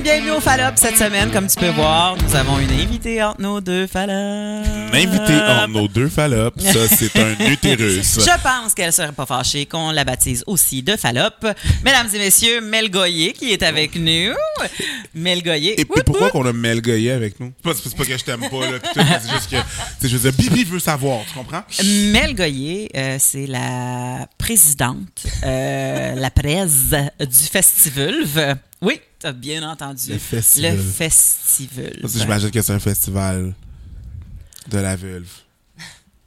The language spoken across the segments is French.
bienvenue au Fallop cette semaine. Comme tu peux voir, nous avons une invitée entre nos deux Fallops. Invité entre nos deux fallops, ça c'est un utérus. Je pense qu'elle serait pas fâchée qu'on la baptise aussi de Fallop. Mesdames et messieurs, Mel Goyer qui est avec nous. Mel Goyer. Et puis pourquoi qu'on a Mel Goyer avec nous? C'est pas, c'est pas que je t'aime pas, là, c'est juste que, c'est Bibi veut savoir, tu comprends? Mel Goyer, euh, c'est la présidente, euh, la presse du Festivulve. Oui, t'as bien entendu. Le Festivulve. Le Festivulve. Parce que j'imagine que c'est un festival de la vulve.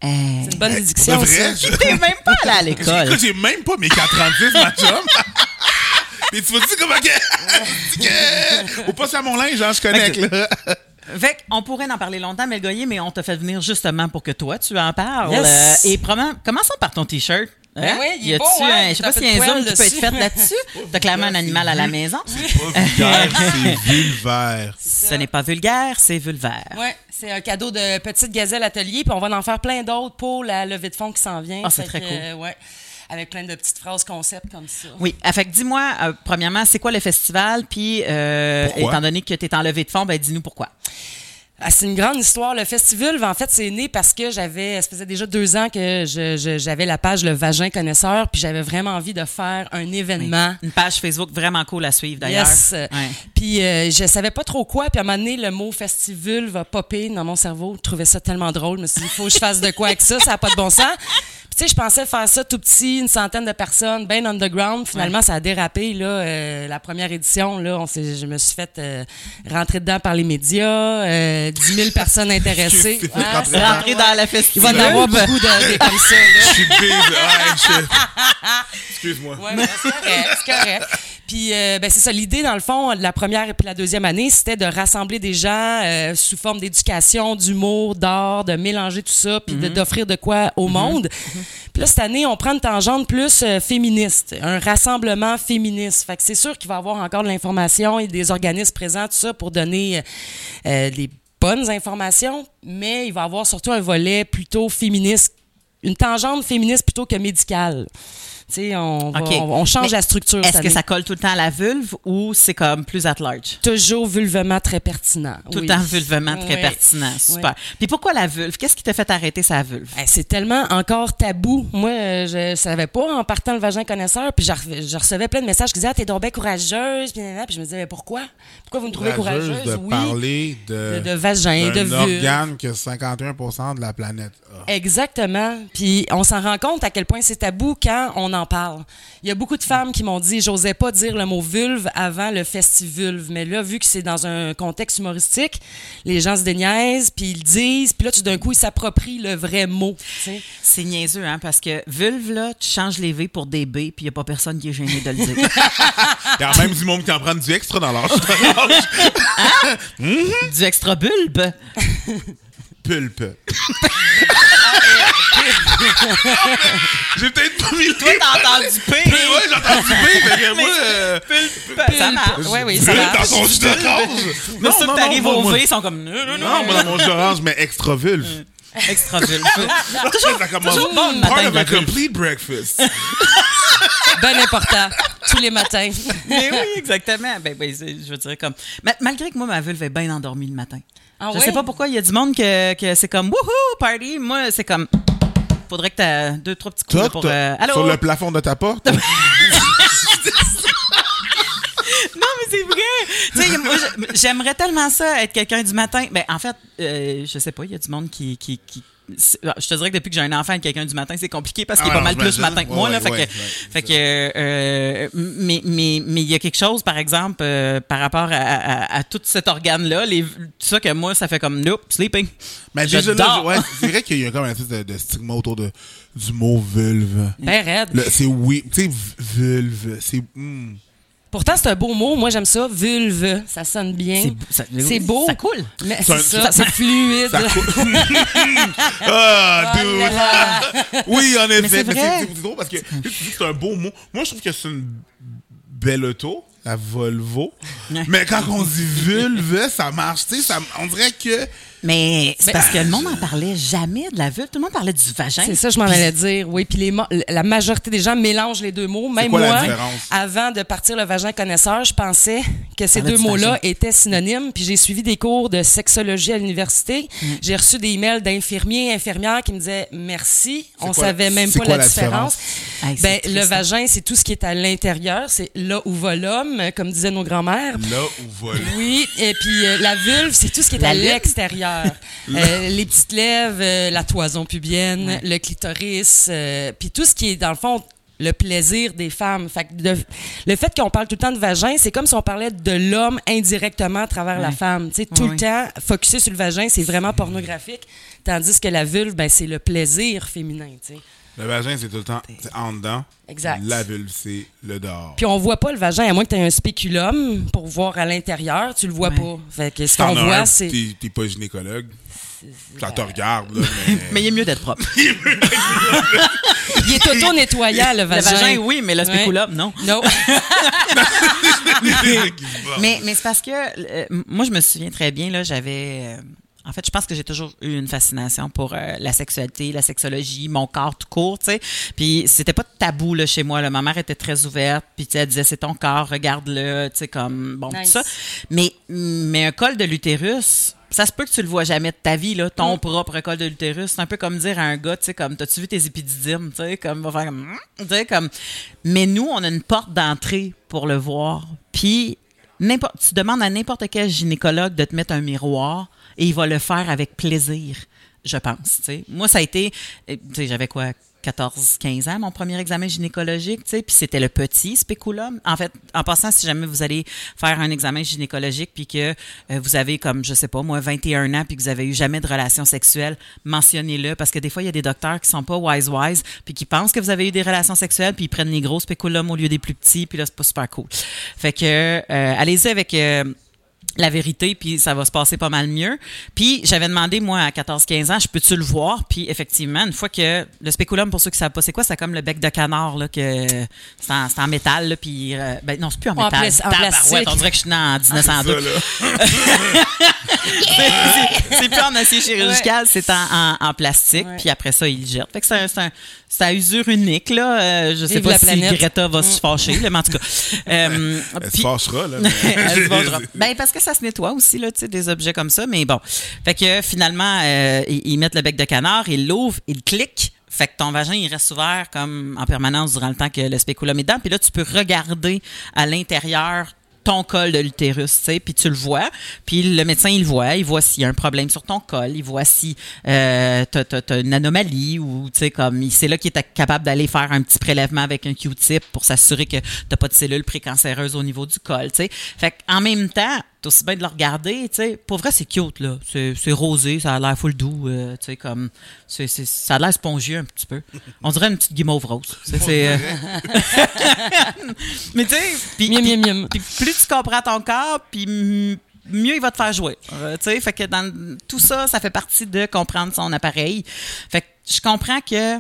Euh, C'est une bonne Pour déduction, de vrai, ça. je- T'es même pas allé à l'école. J'ai même pas mes 436, ma chum. Mais tu vois-tu comment que... que- Au pas à mon linge, hein, je connecte, là. Fait qu'on pourrait en parler longtemps, Mel Goyer, mais on t'a fait venir justement pour que toi, tu en parles. Yes. Euh, et probablement, commençons par ton T-shirt. Hein? Ben oui, il Y a-tu hein? un- je sais pas s'il y a un zoom qui peut être fait là-dessus. T'as clairement un animal à la maison. Pas vulgaire, c'est vulvaire. Ce n'est pas vulgaire, c'est vulvaire. Ouais, c'est un cadeau de Petite Gazelle Atelier, puis on va en faire plein d'autres pour la levée de fonds qui s'en vient. Ah, c'est très que, cool. euh, ouais, avec plein de petites phrases concept comme ça. Oui. Ah, fait que dis-moi, euh, premièrement, c'est quoi le festival? Puis, euh, étant donné que tu es en levée de fonds, ben, dis-nous pourquoi. Ah, c'est une grande histoire. Le festival, en fait, c'est né parce que j'avais, ça faisait déjà deux ans que j'avais la page Le Vagin Connaisseur, puis j'avais vraiment envie de faire un événement. Une page Facebook vraiment cool à suivre, d'ailleurs. Yes. Ouais. Puis euh, je savais pas trop quoi. Puis à un moment donné, le mot festival va popper dans mon cerveau. Je trouvais ça tellement drôle. Je me suis dit, il faut que je fasse de quoi avec ça. Ça n'a pas de bon sens. Tu sais, je pensais faire ça tout petit, une centaine de personnes, bien underground. Finalement, ça a dérapé. Là, euh, la première édition, là, on je me suis fait euh, rentrer dedans par les médias. Euh, 10 000 personnes intéressées. Ah, rentrer dans la Il festival. va y en avoir beaucoup de, comme ça. Là. Je suis bise. Ouais. Excuse-moi. Ouais, ouais, c'est correct, c'est correct. Puis, euh, ben, c'est ça. L'idée, dans le fond, de la première et puis la deuxième année, c'était de rassembler des gens euh, sous forme d'éducation, d'humour, d'art, de mélanger tout ça, puis de- d'offrir de quoi au monde. Puis là, cette année, on prend une tangente plus euh, féministe, un rassemblement féministe. Fait que c'est sûr qu'il va y avoir encore de l'information et des organismes présents, tout ça, pour donner euh, des bonnes informations, mais il va y avoir surtout un volet plutôt féministe, une tangente féministe plutôt que médicale. Tu sais, on, change Mais la structure. Est-ce que ça colle tout le temps à la vulve ou c'est comme plus at large? Toujours vulvement très pertinent. Tout oui. le temps vulvement très Oui. pertinent. Super. Puis pourquoi la vulve? Qu'est-ce qui t'a fait arrêter sa vulve? Eh, C'est tellement encore tabou. Moi, euh, je savais pas en partant le vagin connaisseur, puis je, re- je recevais plein de messages qui disaient ah, t'es donc bien courageuse, puis, je me disais mais pourquoi? Pourquoi vous me trouvez Courageuse courageuse? de Oui. parler de, De- de vagin, de vulve. organe que 51 de la planète a. Exactement. Puis on s'en rend compte à quel point c'est tabou quand on en parle. Il y a beaucoup de femmes qui m'ont dit j'osais pas dire le mot vulve avant le festivulve, mais là vu que c'est dans un contexte humoristique, les gens se déniaisent, puis ils le disent, puis là tout d'un coup ils s'approprient le vrai mot. C'est niaiseux, hein, parce que vulve, là, tu changes les V pour des B, puis il n'y a pas personne qui est gêné de le dire. Il y a même du monde qui en prend du extra dans leur du extra bulbe. pulpe. J'ai peut-être pas mis le Toi, t'as entendu P. Mais ouais, j'ai entendu B, mais moi... euh, Ça marche. Ouais, oui, ça marche. dans son jus d'orange. Mais ça, que t'arrives au V, ils sont comme... Non, non, non. Non, moi, dans mon jus d'orange, mais extra vulve. Extra vulve. Ça commence toujours bon le part of a complete breakfast. Ben important. Tous les matins. Mais oui, exactement. Ben, ben, je veux dire, comme... Ma- malgré que moi, ma vulve est bien endormie le matin. Ah je sais pas pourquoi, il y a du monde que, que c'est comme « Wouhou, party! » Moi, c'est comme... Faudrait que t'as deux, trois petits coups là, pour... euh, Allô? sur le plafond de ta porte, j'aimerais tellement ça, être quelqu'un du matin. Ben, en fait, euh, je sais pas, il y a du monde qui. qui, ah, je te dirais que depuis que j'ai un enfant, être quelqu'un du matin, c'est compliqué parce qu'il Ah est pas ouais, mal plus matin que moi. Ouais, là, fait que, ouais, fait que euh, mais mais mais il y a quelque chose, par exemple, euh, par rapport à, à, à tout cet organe-là, les, tout ça que moi, ça fait comme nope, sleeping. Mais Je déjà, là, dors. ouais, c'est vrai qu'il y a comme un espèce de, de stigma autour de, du mot vulve. Ben raide. C'est oui, tu sais, vulve, c'est. hmm. Pourtant, c'est un beau mot. Moi, j'aime ça. Vulve. Ça sonne bien. C'est- beau. Ça coule. Mais C'est c'est un- ça, c'est fluide. Ça coule. ah, dude! oui, en effet. c'est Mais vrai. c'est drôle parce que tu dis que c'est un beau mot. Moi, je trouve que c'est une belle auto. la Volvo. Mais quand on dit vulve, ça marche, tu sais, ça- on dirait que... Mais c'est Ben- parce que le monde n'en parlait jamais de la vulve. Tout le monde parlait du vagin. C'est ça, je m'en allais dire. Oui, puis les la majorité des gens mélangent les deux mots. Même quoi moi, avant de partir le vagin connaisseur, je pensais que ces deux mots-là étaient synonymes. Puis j'ai suivi des cours de sexologie à l'université. Mm. J'ai reçu des emails d'infirmiers et infirmières qui me disaient merci. On quoi- savait même pas quoi la, la différence. Hey, ben, le hein. vagin, c'est tout ce qui est à l'intérieur. C'est là où va l'homme, comme disaient nos grands-mères. Là où va le- Oui, et puis euh, la vulve, c'est tout ce qui est La à lune? Euh, les petites lèvres, euh, la toison pubienne, le clitoris, euh, puis tout ce qui est, dans le fond, le plaisir des femmes. Fait que de- le fait qu'on parle tout le temps de vagin, c'est comme si on parlait de l'homme indirectement à travers la femme. Tout Ouais, le temps, focusé sur le vagin, c'est vraiment pornographique. Tandis que la vulve, ben, c'est le plaisir féminin. Le vagin, c'est tout le temps c'est en dedans. Exact. La vulve, c'est le dehors. Puis on voit pas le vagin, à moins que tu aies un spéculum pour voir à l'intérieur, tu le vois Ouais. pas. Fait que ce qu'on voit, un, c'est... T'es t'es pas gynécologue. Ça te regarde, là, mais... Mais il est mieux d'être propre. Il est auto-nettoyant, le Le vagin. vagin, oui, mais le Ouais. spéculum, non? Non. Mais, mais c'est parce que euh, moi, je me souviens très bien, là, j'avais. euh, en fait, je pense que j'ai toujours eu une fascination pour euh, la sexualité, la sexologie, mon corps tout court, tu sais. Puis c'était pas tabou là chez moi. Là. Ma mère était très ouverte, puis elle disait c'est ton corps, regarde-le, tu sais comme bon Nice. tout ça. Mais mais un col de l'utérus, ça se peut que tu le vois jamais de ta vie là, ton propre col de l'utérus. C'est un peu comme dire à un gars, tu sais comme t'as-tu vu tes épididymes, tu sais comme va faire comme, tu sais comme. Mais nous, on a une porte d'entrée pour le voir. Puis n'importe, tu demandes à n'importe quel gynécologue de te mettre un miroir et il va le faire avec plaisir, je pense. Moi, ça a été, euh, j'avais quoi, 14, 15 ans, mon premier examen gynécologique, puis c'était le petit spéculum. En fait, en passant, si jamais vous allez faire un examen gynécologique puis que euh, vous avez comme, je sais pas, moi, 21 ans puis que vous avez eu jamais de relation sexuelle, mentionnez-le parce que des fois, il y a des docteurs qui sont pas wise-wise puis qui pensent que vous avez eu des relations sexuelles puis ils prennent les gros spéculums au lieu des plus petits puis là, c'est pas super cool. Fait que, euh, allez-y avec... la vérité, puis ça va se passer pas mal mieux. Puis j'avais demandé, moi, à 14-15 ans, je peux-tu le voir? Puis effectivement, une fois que le spéculum, pour ceux qui savent pas c'est quoi, c'est comme le bec de canard, là, que c'est en, en métal, là, puis... euh, ben non, c'est plus en En métal. plas- en Tabarouette, plastique. on dirait que je suis né en 1902. Ça, là. c'est plus en acier chirurgical, c'est en, en, en plastique, Ouais. puis après ça, il le jette. Fait que c'est un- c'est un- c'est à usure unique, là. Euh, je sais Vive pas la si planète. Greta va se fâcher, là, mais en tout cas. Euh, Elle se fâchera, là. mais- Elle se vengera. ben parce que ça se nettoie aussi là, tu sais, des objets comme ça. Mais bon, fait que finalement euh, ils, ils mettent le bec de canard, ils l'ouvrent, ils cliquent. Fait que ton vagin, il reste ouvert comme en permanence durant le temps que le spéculum est dedans. Puis là, tu peux regarder à l'intérieur ton col de l'utérus, tu sais, puis tu le vois. Puis le médecin, il le voit. Il voit s'il y a un problème sur ton col. Il voit si euh, t'as- t'as une anomalie ou, tu sais, comme, c'est là qu'il est capable d'aller faire un petit prélèvement avec un Q-tip pour s'assurer que t'as pas de cellules précancéreuses au niveau du col, tu sais. Fait qu'en même temps, t'as aussi bien de le regarder, tu sais. Pour vrai, c'est cute, là. C'est, rosé, ça a l'air full doux, euh, tu sais, comme, c'est, c'est- ça a l'air spongieux un petit peu. On dirait une petite guimauve rose. C'est, euh, mais tu sais, puis- Miam, puis- miam, miam. puis plus tu comprends ton corps, puis mieux il va te faire jouer. Euh, tu sais, fait que dans tout ça, ça fait partie de comprendre son appareil. Fait que je comprends que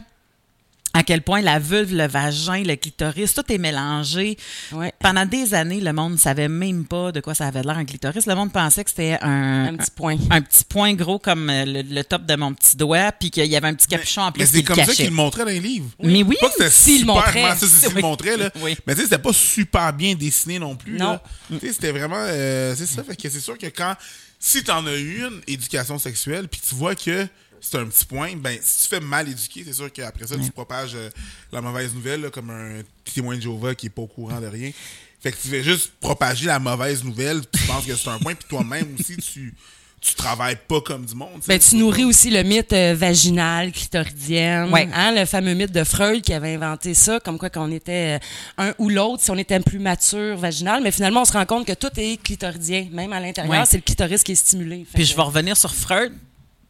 à quel point la vulve, le vagin, le clitoris, tout est mélangé. Ouais. Pendant des années, le monde ne savait même pas de quoi ça avait l'air un clitoris. Le monde pensait que c'était un, Un petit point. un petit point gros comme euh, le, le top de mon petit doigt, puis qu'il y avait un petit capuchon en plus Mais c'est le comme ça cachait. qu'il le montrait dans les livres. Mais oui, Pas que c'était s'il super, ça, c'est Oui. montrait, là. Oui. Mais tu sais, c'était pas super bien dessiné non plus. Non. là. Tu sais, c'était vraiment. euh, c'est ça. Fait que c'est sûr que quand. Si t'en as eu une éducation sexuelle, puis tu vois que c'est un petit point, ben, si tu fais mal éduquer, c'est sûr qu'après ça, tu propages euh, la mauvaise nouvelle, là, comme un témoin de Jéhovah qui est pas au courant de rien. Fait que tu fais juste propager la mauvaise nouvelle, tu penses que c'est un point, puis toi-même aussi, tu, tu travailles pas comme du monde. Ben, tu nourris aussi le mythe euh, vaginal, clitoridienne. Ouais. Hein, le fameux mythe de Freud qui avait inventé ça, comme quoi qu'on était euh, un ou l'autre, si on était plus mature vaginal. Mais finalement, on se rend compte que tout est clitoridien. Même à l'intérieur, Ouais. c'est le clitoris qui est stimulé. Puis que- je vais revenir sur Freud.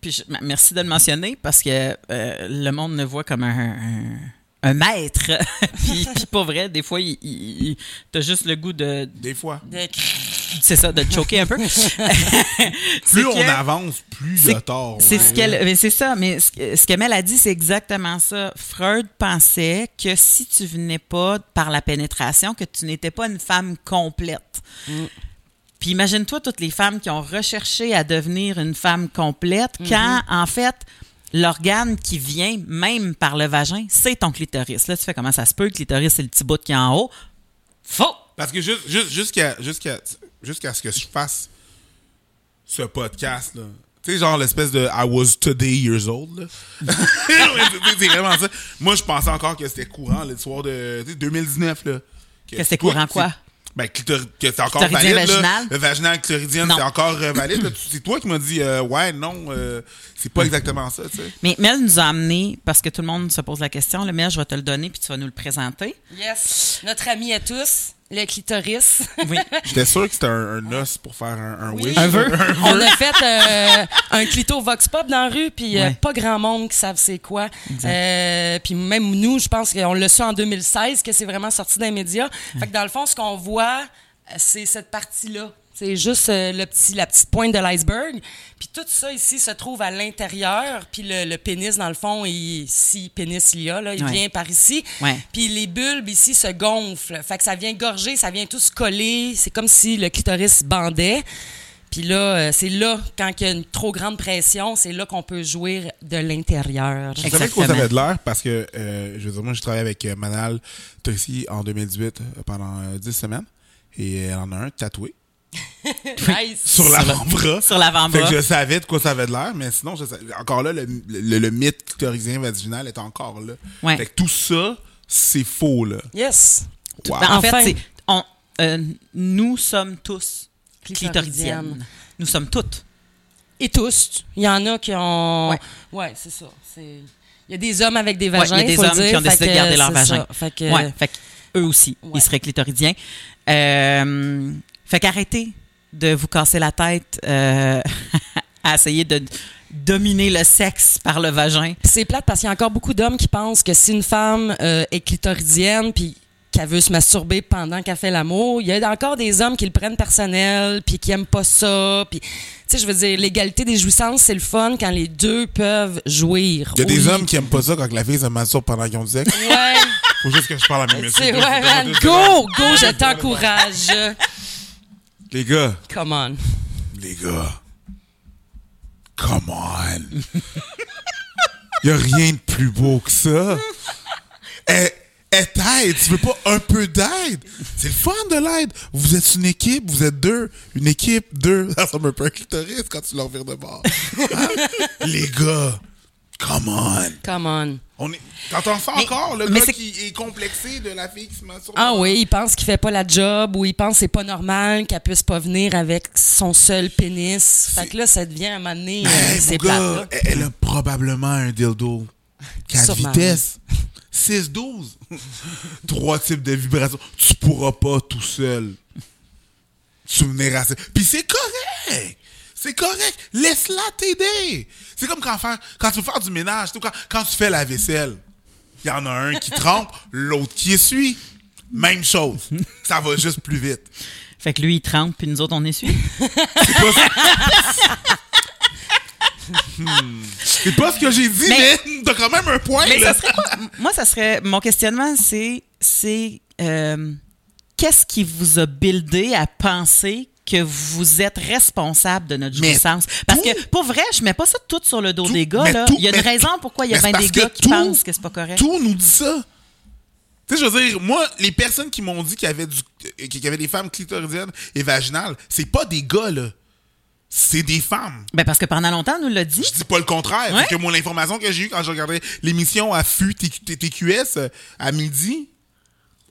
Puis je- m- merci de le mentionner parce que euh, le monde le voit comme un, un, un maître. puis, puis pas vrai, des fois, il, il- il- t'as juste le goût de. Des fois. de- c'est ça, de te choquer un peu. Plus on que- avance, plus il y a tort. C'est ouais. ce qu'elle, mais c'est ça, mais ce, que- qu'Emel a dit, c'est exactement ça. Freud pensait que si tu venais pas par la pénétration, que tu n'étais pas une femme complète. Puis imagine-toi toutes les femmes qui ont recherché à devenir une femme complète quand, en fait, l'organe qui vient, même par le vagin, c'est ton clitoris. Là, tu fais comment ça se peut, le clitoris, c'est le petit bout qui est en haut. Faux! Parce que juste, juste- jusqu'à jusqu'à jusqu'à ce que je fasse ce podcast là. Tu sais, genre l'espèce de I was today years old. là. c'est vraiment ça. Moi, je pensais encore que c'était courant l'histoire de tu sais, 2019. Là, Que c'était courant quoi? Ben, clitori- que c'est encore Clitoridien valide. là. vaginal? Le vaginal clitoridien, Non. c'est encore euh, valide. là. C'est toi qui m'as dit, euh, ouais, non, euh, c'est pas exactement ça, tu sais. Mais Mel nous a amené, parce que tout le monde se pose la question, le Mel, je vais te le donner, puis tu vas nous le présenter. Yes. Notre ami à tous, le clitoris. Oui. J'étais sûr que c'était un, un os pour faire un, un wish. Un vœu. On a fait euh, un clito vox pop dans la rue, puis euh, Ouais. pas grand monde qui savent c'est quoi. Euh, puis même nous, je pense qu'on l'a su en 2016 que c'est vraiment sorti dans les médias. Fait que dans le fond, ce qu'on voit, c'est cette partie-là. C'est juste euh, le petit, la petite pointe de l'iceberg. Puis tout ça ici se trouve à l'intérieur. Puis le, le pénis, dans le fond, il, si pénis il y a, là, il Ouais. vient par ici. Ouais. Puis les bulbes ici se gonflent. Fait que ça vient gorger, ça vient tout se coller. C'est comme si le clitoris bandait. Puis là, euh, c'est là, quand il y a une trop grande pression, c'est là qu'on peut jouir de l'intérieur. Je savais Exactement. avait de l'air parce que, euh, je veux dire, moi, j'ai travaillé avec Manal Tracy en 2018 euh, pendant euh, 10 semaines. Et elle en a un tatoué Nice. sur l'avant-bras. Sur l'avant-bras. Fait que je savais de quoi ça avait de l'air, mais sinon, je savais- encore là, le, le, le mythe clitoridien vaginal est encore là. Ouais. Fait que tout ça, c'est faux, là. Yes. Wow. Ben, en Enfin. fait, on, euh, nous sommes tous Clitoridiennes. clitoridiennes. Nous sommes toutes. Et tous. Il y en a qui ont. Ouais. Ouais, c'est ça. Il y a des hommes avec des Ouais, vagins. il y a des hommes dire. qui ont décidé Fait de garder leur vagin. ça. Fait que. Ouais, fait que eux aussi, Ouais. ils seraient clitoridiens. Euh, fait qu'arrêtez de vous casser la tête euh, à essayer de dominer le sexe par le vagin. C'est plate parce qu'il y a encore beaucoup d'hommes qui pensent que si une femme euh, est clitoridienne puis qu'elle veut se masturber pendant qu'elle fait l'amour, il y a encore des hommes qui le prennent personnel puis qui aiment pas ça. Puis, tu sais, je veux dire, l'égalité des jouissances, c'est le fun quand les deux peuvent jouir. Il y a des Oui. hommes qui aiment pas ça quand la fille se masturbe pendant qu'ils ont du sexe. Ouais, Faut juste que je parle à mes messieurs. c'est ouais, man. Go, go, je t'encourage. Les gars, Come on. les gars, come on. Il y a rien de plus beau que ça. Eh, eh, t'aide, tu veux pas un peu d'aide? C'est le fun de l'aide. Vous êtes une équipe, vous êtes deux. Une équipe, deux. Ça ressemble un peu à un clitoris quand tu leur vires de bord. Hein? Les gars, come on. Come on. On est... T'entends ça encore, le mais gars qui est complexé de la fille qui se masturbe? Ah oui, il pense qu'il fait pas la job ou il pense que c'est pas normal qu'elle puisse pas venir avec son seul pénis. Fait que là, ça devient à un moment donné, euh, c'est gars, elle- a probablement un dildo. 4 Sûrement, vitesses. 6-12. Trois types de vibrations. Tu pourras pas tout seul à ça. Puis c'est correct. C'est correct. Laisse-la t'aider. C'est comme quand, faire, quand tu veux faire du ménage. Quand, quand tu fais la vaisselle, il y en a un qui trempe, l'autre qui essuie. Même chose. Ça va juste plus vite. Fait que lui, il trempe, puis nous autres, on essuie. C'est pas, Hmm. C'est pas ce que j'ai dit, mais, Mais- t'as quand même un point. Mais là. ça serait quoi? Moi, ça serait. Mon questionnement, c'est. c'est euh, Qu'est-ce qui vous a buildé à penser que vous êtes responsable de notre jouissance? Parce tout- que, pour vrai, je mets pas ça tout sur le dos Tout- des gars. Là. tout- il y a une raison pourquoi il y a mais bien c'est des parce gars qui pensent que c'est pas correct. Tout nous dit ça. Tu sais, je veux dire, moi, les personnes qui m'ont dit qu'il y avait du, euh, qu'il y avait des femmes clitoridiennes et vaginales, c'est pas des gars, là. C'est des femmes. Ben, parce que pendant longtemps, on nous l'a dit. Je dis pas le contraire. Ouais. Que moi, l'information que j'ai eue quand je regardais l'émission à FU TQ- TQS euh, à midi,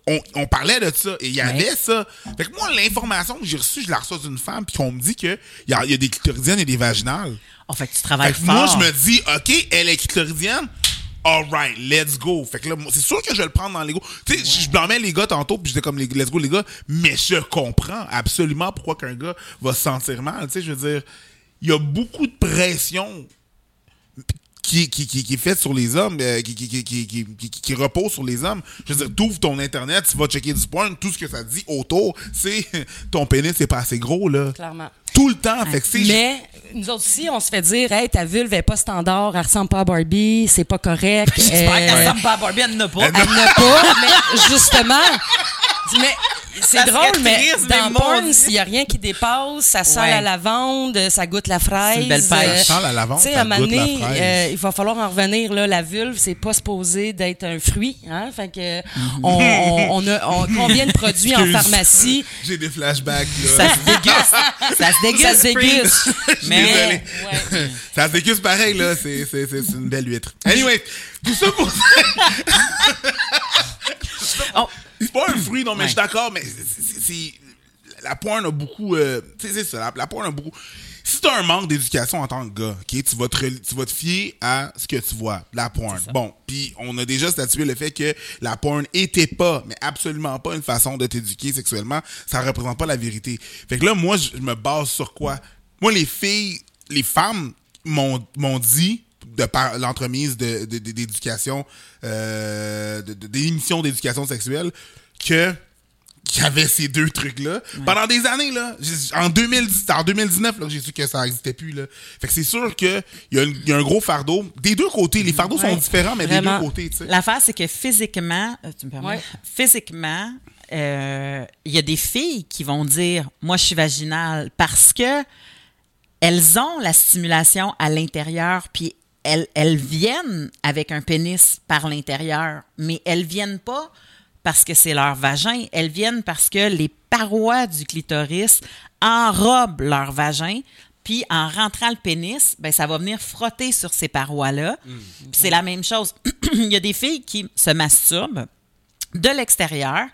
on, on parlait de ça. Et il y avait ça. Fait que moi, l'information que j'ai reçue, je la reçois d'une femme, puis qu'on me dit qu'il y a, y a des clitoridiennes et des vaginales. Oh, fait tu Fait travailles que fort. moi, je me dis, OK, elle est clitoridienne? All right, let's go. Fait que là, c'est sûr que je vais le prendre dans l'ego. Tu sais, je blâmais les gars tantôt, puis j'étais comme, les- let's go, les gars. Mais je comprends absolument pourquoi qu'un gars va se sentir mal. Tu sais, je veux dire, il y a beaucoup de pression. Qui, qui, qui, qui est faite sur les hommes, euh, qui, qui, qui, qui, qui, qui- qui repose sur les hommes. Je veux dire, t'ouvres ton Internet, tu vas checker du porn, tout ce que ça dit autour, c'est ton pénis, c'est pas assez gros, là. Clairement. Tout le temps. Fait que c'est. Mais nous autres aussi, on se fait dire, hey, ta vulve est pas standard, elle ressemble pas à Barbie, c'est pas correct. J'espère Euh, qu'elle ressemble pas à Barbie, elle n'en a pas. Elle Elle n'a pas, mais justement, mais c'est drôle, mais triste, dans porn, s'il n'y a rien qui dépasse, ça sent Ouais. la lavande, ça goûte la fraise. C'est une belle pêche. Ça sent la lavande, Tu sais, ça à un moment goûte la donné, fraise. euh, il va falloir en revenir. Là, la vulve, c'est pas supposé d'être un fruit. Hein? Fait que, on, on, on a on- combien de produits en pharmacie? J'ai des flashbacks, Ça se déguste. Ça se déguste. Ça se déguste. Mais-. Ouais. Ça se déguste pareil, là. C'est une belle huître. Anyway, tout ça pour Oh, C'est pas un fruit, non, mais Ouais. je suis d'accord, mais c'est-. La porn a beaucoup. euh, tu sais, c'est ça. La, la porn a beaucoup. Si t'as un manque d'éducation en tant que gars, tu vas te, tu vas te fier à ce que tu vois, la porn. Bon, puis on a déjà statué le fait que la porn était pas, mais absolument pas une façon de t'éduquer sexuellement. Ça représente pas la vérité. Fait que là, moi, je me base sur quoi? Moi, les filles, les femmes m'ont dit de par l'entremise de, de- de- d'éducation, euh, de, de- des émissions d'éducation sexuelle, que qu'il y avait ces deux trucs-là. Pendant des années, là, en, 2010, en 2019, là, j'ai su que ça n'existait plus. Là. Fait que c'est sûr qu'il y, y a un gros fardeau. Des deux côtés, les fardeaux sont différents, mais Vraiment. des deux côtés, tu sais. L'affaire, c'est que physiquement, euh, tu me permets? Ouais. Physiquement, euh, il y a des filles qui vont dire Moi, je suis vaginale parce que elles ont la stimulation à l'intérieur, puis elles, elles viennent avec un pénis par l'intérieur, mais elles viennent pas parce que c'est leur vagin, elles viennent parce que les parois du clitoris enrobent leur vagin, puis en rentrant le pénis, ben ça va venir frotter sur ces parois-là. Puis c'est la même chose. Il y a des filles qui se masturbent de l'extérieur,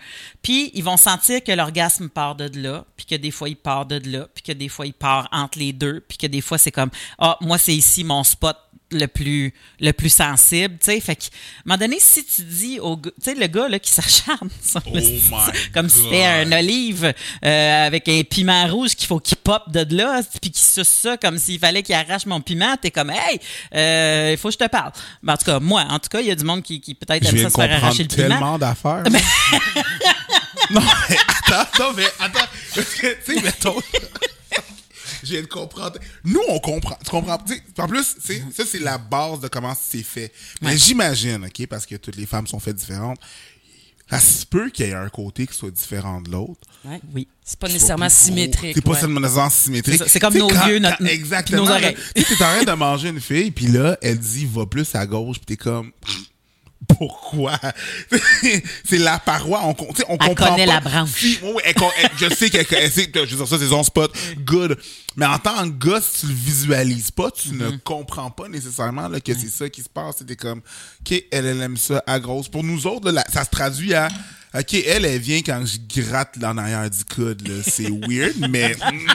puis ils vont sentir que l'orgasme part de là, puis que des fois il part de là, puis que des fois il part entre les deux, puis que des fois c'est comme ah moi c'est ici mon spot le plus le plus sensible, tu sais, fait que à un moment donné si tu dis au tu sais le gars là qui s'acharne Oh comme si c'était un olive euh, avec un piment rouge qu'il faut qu'il pop de là, puis qu'il suce ça comme s'il fallait qu'il arrache mon piment, t'es comme hey, euh, il faut que je te parle. Ben, en tout cas moi, en tout cas il y a du monde qui, qui peut-être aime ça se faire arracher le piment. tellement d'affaires. non, mais attends, non, mais attends. Parce que, tu sais, mettons. Je viens de comprendre. Nous, on comprend. Tu comprends? Tu sais, en plus, tu sais, ça, c'est la base de comment c'est fait. Mais j'imagine, OK, parce que toutes les femmes sont faites différentes, ça se peut qu'il y ait un côté qui soit différent de l'autre. Ouais. Oui. C'est pas nécessairement symétrique. C'est pas ouais. seulement symétrique. C'est comme nos yeux, notre- exactement. nos oreilles. Tu sais, t'es en train de manger une fille, puis là, elle dit va plus à gauche, puis t'es comme pourquoi? C'est la paroi. On, on Elle comprend connaît pas. la branche. Si- oui, elle elle- je sais qu'elle elle sait, je veux dire, ça, c'est son spot. Good. Mais en tant que gars, si tu le visualises pas, tu ne Mm-hmm. comprends pas nécessairement là, que c'est ça qui se passe. C'était comme, OK, elle, elle aime ça à grosse. Pour nous autres, là, ça se traduit à, OK, elle, elle vient quand je gratte en arrière du coude. là. C'est weird, mais mm,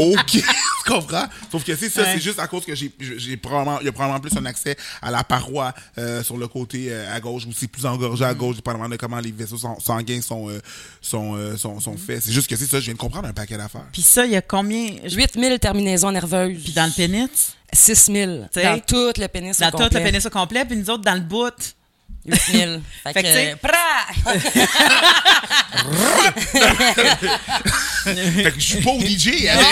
OK, tu comprends? Sauf que c'est ça, Ouais. c'est juste à cause que j'ai probablement, il y a probablement plus un accès à la paroi euh, sur le côté euh, à gauche, ou c'est plus engorgé à gauche, dépendamment de comment les vaisseaux sang- sanguins sont, euh, sont, sont, sont faits. C'est juste que c'est ça, je viens de comprendre un paquet d'affaires. Puis ça, il y a combien? Je- 8000 terminaisons nerveuses. Puis dans le pénis? 6000. T'sais, Dans tout le pénis au Dans tout complet. le pénis au complet, puis nous autres, dans le bout. 8000. Fait, Fait que, fait que je suis pas au DJ avec.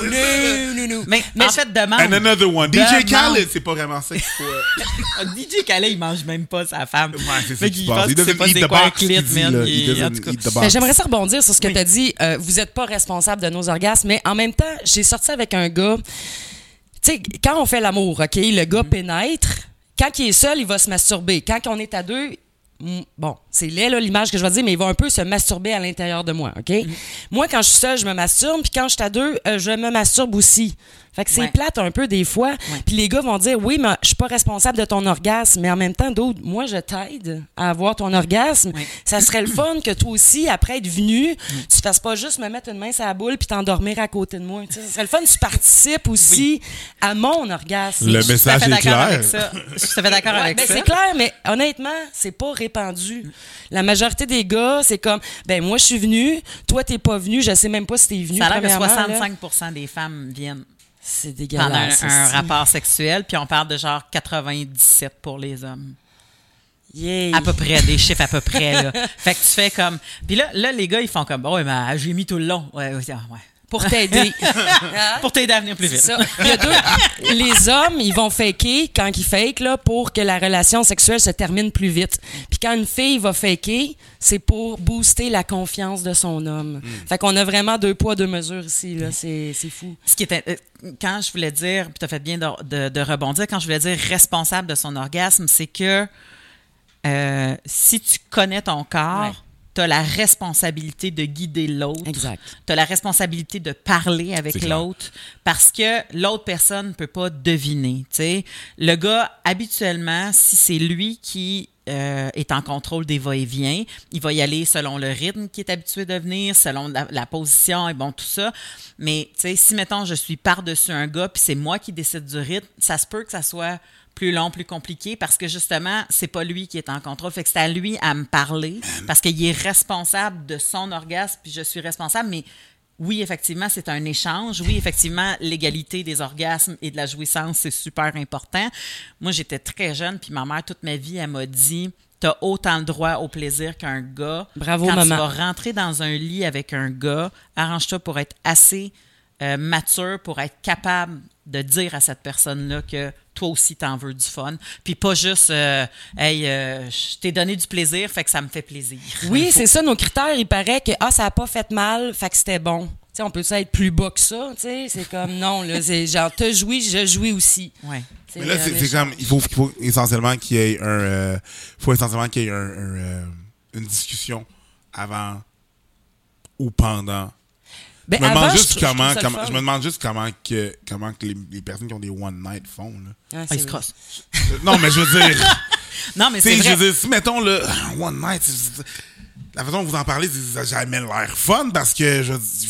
Oh, non, non, non. Mais, Mais en je- fait, demande. And another one. DJ Demande. Khaled, c'est pas vraiment ça qu'il faut. Ah, DJ Khaled, il mange même pas sa femme. Ouais, c'est ça qu'il pense c'est doesn't pas eat the box, clit, dit, man. Il- en tout cas. J'aimerais ça rebondir sur ce que tu as dit. Euh, vous n'êtes pas responsable de nos orgasmes, mais en même temps, j'ai sorti avec un gars. Tu sais, quand on fait l'amour, OK, le gars pénètre. Quand il est seul, il va se masturber. Quand on est à deux, bon, c'est laid, là, l'image que je vais dire, mais il va un peu se masturber à l'intérieur de moi, OK? Moi, quand je suis seule, je me masturbe, puis quand je suis à deux, euh, je me masturbe aussi. Fait que c'est Ouais. plate un peu des fois. Puis les gars vont dire, oui, mais je suis pas responsable de ton orgasme, mais en même temps, d'autres, moi, je t'aide à avoir ton orgasme. Ouais. Ça serait le fun que toi aussi, après être venu, tu fasses pas juste me mettre une main sur la boule puis t'endormir à côté de moi. Tu sais, ça serait le fun que tu participes aussi à mon orgasme. Le Je message est d'accord clair. avec ça. Je suis tout à fait d'accord Ouais, avec ben, ça. c'est clair, mais honnêtement, c'est pas répandu. La majorité des gars, c'est comme, ben moi je suis venu, toi t'es pas venu, je sais même pas si t'es venu. Ça a l'air que premièrement, là. 65% des femmes viennent. C'est pendant un, dégueulasse. un rapport sexuel, puis on parle de genre 97 pour les hommes. Yay. À peu près, des chiffres à peu près. Là. Fait que tu fais comme. Puis là, là, les gars, ils font comme. Ouais, mais j'ai mis tout le long. Ouais, ouais, ouais. Pour t'aider. Pour t'aider à venir plus vite. ça. Il y a deux. Les hommes, ils vont faker quand ils fake là, pour que la relation sexuelle se termine plus vite. Puis quand une fille va faker, c'est pour booster la confiance de son homme. Fait qu'on a vraiment deux poids, deux mesures ici. Là. C'est, c'est fou. Ce qui était. euh, Quand je voulais dire, puis tu as fait bien de, de- de rebondir, quand je voulais dire responsable de son orgasme, c'est que euh, si tu connais ton corps, Ouais. Tu as la responsabilité de guider l'autre. Exact. Tu as la responsabilité de parler avec l'autre parce que l'autre personne ne peut pas deviner. tu sais. Le gars, habituellement, si c'est lui qui euh, est en contrôle des va-et-vient, il va y aller selon le rythme qui est habitué de venir, selon la, la position et bon, tout ça. Mais tu sais, si, mettons, je suis par-dessus un gars puis c'est moi qui décide du rythme, ça se peut que ça soit plus long, plus compliqué parce que justement, c'est pas lui qui est en contrôle. Fait que c'est à lui à me parler parce qu'il est responsable de son orgasme puis je suis responsable, mais oui, effectivement, c'est un échange. Oui, effectivement, l'égalité des orgasmes et de la jouissance, c'est super important. Moi, j'étais très jeune, puis ma mère, toute ma vie, elle m'a dit T'as autant le droit au plaisir qu'un gars. Bravo, Quand maman. tu vas rentrer dans un lit avec un gars, arrange-toi pour être assez euh, mature pour être capable de dire à cette personne-là que toi aussi t'en veux du fun. Puis pas juste euh, Hey, euh, je t'ai donné du plaisir, fait que ça me fait plaisir. Oui, c'est ça, nos critères. Il paraît que ah, ça a pas fait mal, fait que c'était bon. Tu sais, on peut ça être plus bas que ça, tu sais? C'est comme non, là, c'est genre, t'as joui, je jouis aussi. Ouais. Mais là, c'est comme, il faut, il faut essentiellement qu'il y ait un, euh, faut essentiellement qu'il y ait un, un, euh, une discussion avant ou pendant. Ben, je me avant, juste je comment, je me demande juste comment que, comment que les, les personnes qui ont des one night font, là. Ah, Ah, c'est il se non, mais je veux dire, Non, mais c'est je vrai. veux dire, si mettons le one night, la façon dont vous en parlez, ça jamais l'air fun parce que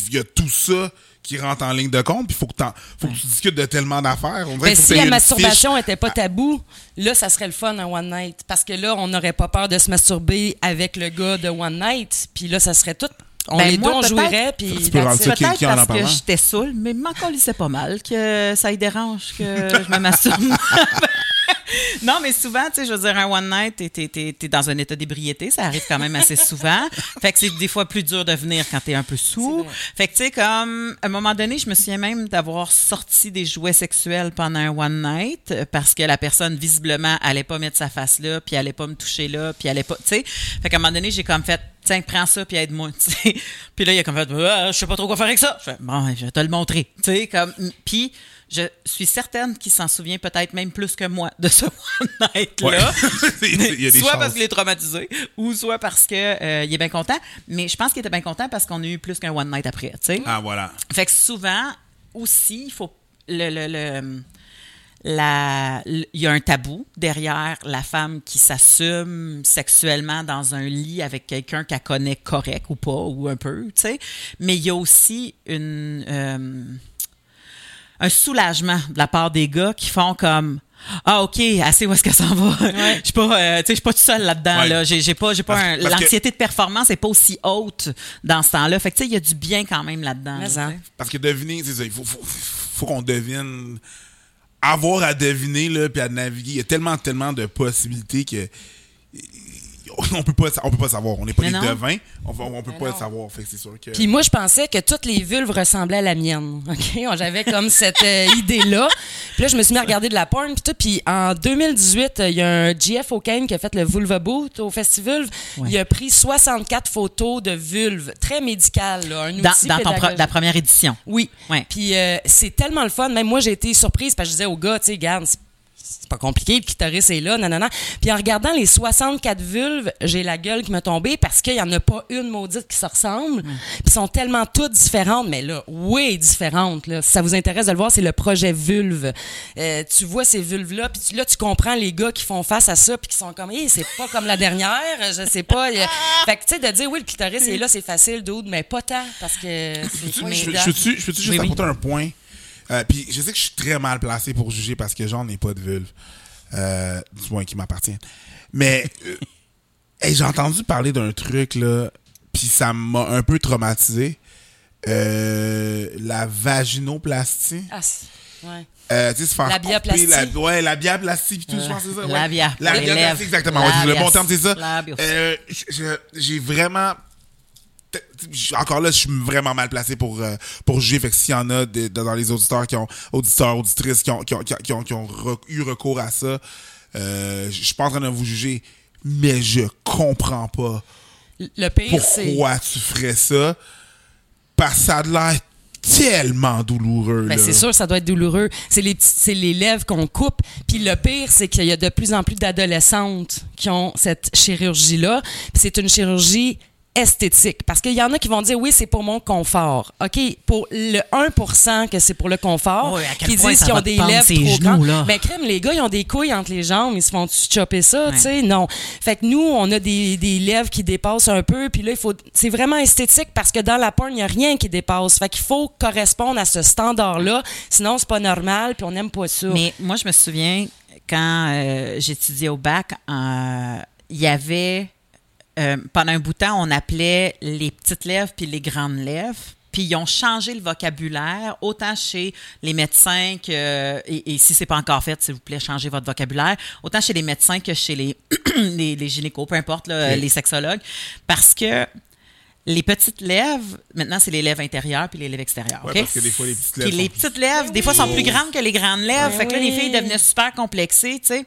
il y a tout ça qui rentre en ligne de compte, puis faut que t'en- faut que tu discutes de tellement d'affaires. Dirait Ben, si la masturbation fiche. était pas tabou, là, ça serait le fun un one night. Parce que là, on n'aurait pas peur de se masturber avec le gars de one night. Puis là, ça serait tout. On Ben, les moi, deux, on jouirait. Puis Tu peux Peut-être qui en parce que j'étais saoule, mais m'en colissait pas mal que ça y dérange que je me masturbe. non, mais souvent, tu sais, je veux dire, un one night, t'es, t'es, t'es- dans un état d'ébriété, ça arrive quand même assez souvent. Fait que c'est des fois plus dur de venir quand t'es un peu sous. Fait que, tu sais, comme, à un moment donné, je me souviens même d'avoir sorti des jouets sexuels pendant un one night euh, parce que la personne, visiblement, allait pas mettre sa face là, puis allait pas me toucher là, puis allait pas, tu sais. Fait qu'à un moment donné, j'ai comme fait, tiens, prends ça, puis aide-moi. Puis là, il a comme fait, Ah, je sais pas trop quoi faire avec ça. Je fais, bon, je vais te le montrer, comme, puis je suis certaine qu'il s'en souvient peut-être même plus que moi de ce one. Ouais. a des soit chances. parce qu'il est traumatisé ou soit parce que euh, il est bien content. Mais je pense qu'il était bien content parce qu'on a eu plus qu'un one night après. Ah, voilà. Fait que souvent aussi, il faut le, le, le- la- il y a un tabou derrière la femme qui s'assume sexuellement dans un lit avec quelqu'un qu'elle connaît correct ou pas, ou un peu, tu sais. Mais il y a aussi une, euh, un soulagement de la part des gars qui font comme ah ok assez où est-ce qu'elle s'en va je suis pas euh, tu sais je suis pas tout seul là-dedans Ouais. là j'ai pas j'ai pas que- l'anxiété de performance est pas aussi haute dans ce temps-là fait que tu sais il y a du bien quand même là-dedans là. Parce que deviner, c'est ça, il faut, faut, faut qu'on devine. Avoir à deviner, là, puis à naviguer, il y a tellement, tellement de possibilités que. On peut pas, on peut pas savoir. On n'est pas Mais des non. devins. On, va- on peut Mais pas non. savoir. Fait c'est sûr que. Puis moi, je pensais que toutes les vulves ressemblaient à la mienne. OK? J'avais comme cette euh, idée-là. Puis là, je me suis mis à regarder de la porn. Puis tout. Puis en 2018, euh, il y a un GF O'Kane qui a fait le Vulva Boot au Festival. Ouais. Il a pris 64 photos de vulves. Très médicales, là. Un dans, outil dans ton pro- la première édition Oui. Ouais. Puis euh, c'est tellement le fun. Même moi, j'ai été surprise parce que je disais au gars, tu sais, garde, c'est- pas compliqué, le clitoris est là, nanana. Puis en regardant les 64 vulves, j'ai la gueule qui m'a tombée parce qu'il y en a pas une maudite qui se ressemble. Puis sont tellement toutes différentes, mais là, oui, différentes. Là. Si ça vous intéresse de le voir, c'est le projet Vulve. Euh, tu vois ces vulves-là, puis tu- là, tu comprends les gars qui font face à ça, puis qui sont comme, hey, c'est pas comme la dernière, je sais pas. Fait que, tu sais, de dire, oui, le clitoris est là, c'est facile, dude, mais pas tant, parce que c'est Je, peux-tu juste Oui, oui. apporter un point? Euh, Puis je sais que je suis très mal placé pour juger parce que j'en ai pas de vulve. Euh, du moins qui m'appartient. Mais euh, hey, j'ai entendu parler d'un truc là, puis ça m'a un peu traumatisé. Euh, la vaginoplastie. Ah, Ouais. Euh, tu sais, se faire La couper bioplastie. La, ouais, la bioplastie, puis tout, je pense que c'est ça. Ouais. la bia- La bioplastie, exactement. Ouais, le bon terme, c'est ça. la Euh, J'ai vraiment... Encore là, je suis vraiment mal placé pour, euh, pour juger. Fait que s'il y en a de- de- dans les auditeurs qui ont, auditeurs, auditrices qui ont, qui ont, qui ont, qui ont- qui ont re- eu recours à ça, euh, je suis pas en train de vous juger, mais je comprends pas Le pire, c'est. pourquoi tu ferais ça. Parce que ça a l'air tellement douloureux. Ben, c'est sûr, ça doit être douloureux. C'est les c'est les lèvres qu'on coupe. Puis le pire, c'est qu'il y a de plus en plus d'adolescentes qui ont cette chirurgie-là. C'est une chirurgie esthétique. Parce qu'il y en a qui vont dire, oui, c'est pour mon confort. OK, pour le 1% que c'est pour le confort, Oui, qui disent qu'ils ont des lèvres trop genoux, grandes. là. Ben, crème, les gars, ils ont des couilles entre les jambes. Ils se font chopper ça, tu sais? Non. Fait que nous, on a des, des lèvres qui dépassent un peu. Puis là, il faut. C'est vraiment esthétique parce que dans la porn, il n'y a rien qui dépasse. Fait qu'il faut correspondre à ce standard-là. Sinon, c'est pas normal. Puis on n'aime pas ça. Mais moi, je me souviens, quand euh, j'étudiais au bac, euh, il y avait, euh, pendant un bout de temps, on appelait les petites lèvres puis les grandes lèvres. Puis ils ont changé le vocabulaire, autant chez les médecins que, et, et si c'est pas encore fait, s'il vous plaît, changez votre vocabulaire, autant chez les médecins que chez les, les, les gynécos, peu importe, là, les sexologues, parce que les petites lèvres, maintenant, c'est les lèvres intérieures puis les lèvres extérieures. Ouais, parce que des fois, les petites Puis lèvres les sont plus- petites lèvres, des fois, sont plus grandes que les grandes lèvres. Ben fait que là, les filles devenaient super complexées, tu sais.